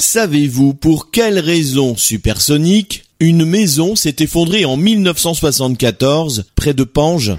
Savez-vous pour quelle raison supersonique une maison s'est effondrée en 1974 près de Pange?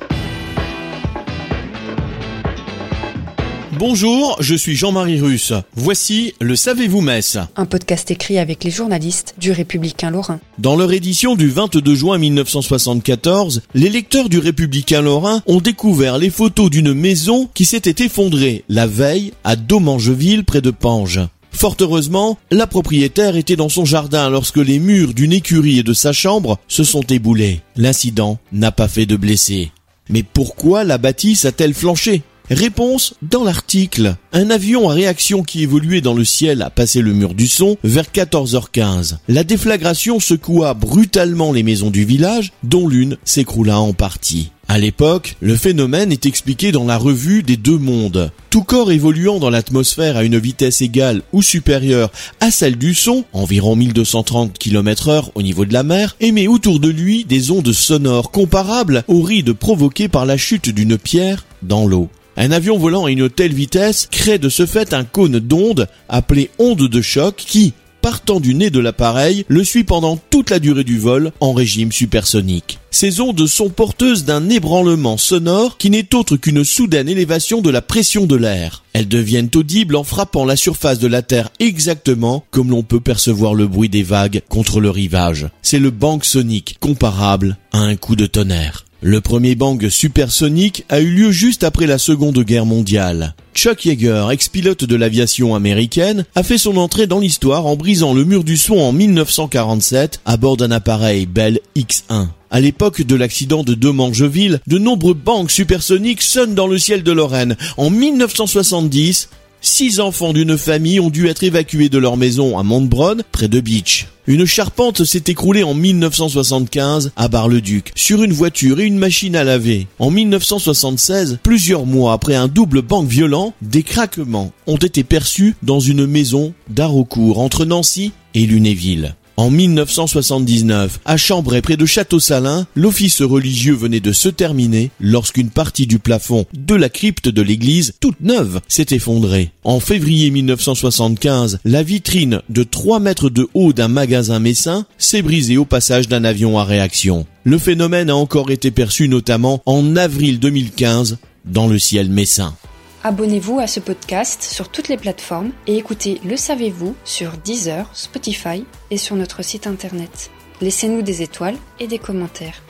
Bonjour, je suis Jean-Marie Russe. Voici le Savez-vous Metz un podcast écrit avec les journalistes du Républicain Lorrain. Dans leur édition du 22 juin 1974, les lecteurs du Républicain Lorrain ont découvert les photos d'une maison qui s'était effondrée la veille à Domangeville près de Pange. Fort heureusement, la propriétaire était dans son jardin lorsque les murs d'une écurie et de sa chambre se sont éboulés. L'incident n'a pas fait de blessés. Mais pourquoi la bâtisse a-t-elle flanché? Réponse dans l'article. Un avion à réaction qui évoluait dans le ciel a passé le mur du son vers 14h15. La déflagration secoua brutalement les maisons du village, dont l'une s'écroula en partie. À l'époque, le phénomène est expliqué dans la revue des deux mondes. Tout corps évoluant dans l'atmosphère à une vitesse égale ou supérieure à celle du son, environ 1230 km heure au niveau de la mer, émet autour de lui des ondes sonores comparables aux rides provoquées par la chute d'une pierre dans l'eau. Un avion volant à une telle vitesse crée de ce fait un cône d'onde appelé onde de choc qui, partant du nez de l'appareil, le suit pendant toute la durée du vol en régime supersonique. Ces ondes sont porteuses d'un ébranlement sonore qui n'est autre qu'une soudaine élévation de la pression de l'air. Elles deviennent audibles en frappant la surface de la Terre exactement comme l'on peut percevoir le bruit des vagues contre le rivage. C'est le bang sonique comparable à un coup de tonnerre. Le premier bang supersonique a eu lieu juste après la Seconde Guerre mondiale. Chuck Yeager, ex-pilote de l'aviation américaine, a fait son entrée dans l'histoire en brisant le mur du son en 1947 à bord d'un appareil Bell X-1. À l'époque de l'accident de Domangeville, de nombreux bangs supersoniques sonnent dans le ciel de Lorraine. En 1970, Six enfants d'une famille ont dû être évacués de leur maison à Montbronn, près de Beach. Une charpente s'est écroulée en 1975 à Bar-le-Duc, sur une voiture et une machine à laver. En 1976, plusieurs mois après un double banc violent, des craquements ont été perçus dans une maison d'Haraucourt entre Nancy et Lunéville. En 1979, à Chambray près de Château-Salin, l'office religieux venait de se terminer lorsqu'une partie du plafond de la crypte de l'église, toute neuve, s'est effondrée. En février 1975, la vitrine de 3 mètres de haut d'un magasin messin s'est brisée au passage d'un avion à réaction. Le phénomène a encore été perçu notamment en avril 2015 dans le ciel messin. Abonnez-vous à ce podcast sur toutes les plateformes et écoutez Le Savez-vous sur Deezer, Spotify et sur notre site internet. Laissez-nous des étoiles et des commentaires.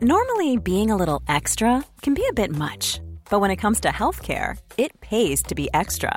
Normally, being a little extra can be a bit much, but when it comes to healthcare, it pays to be extra.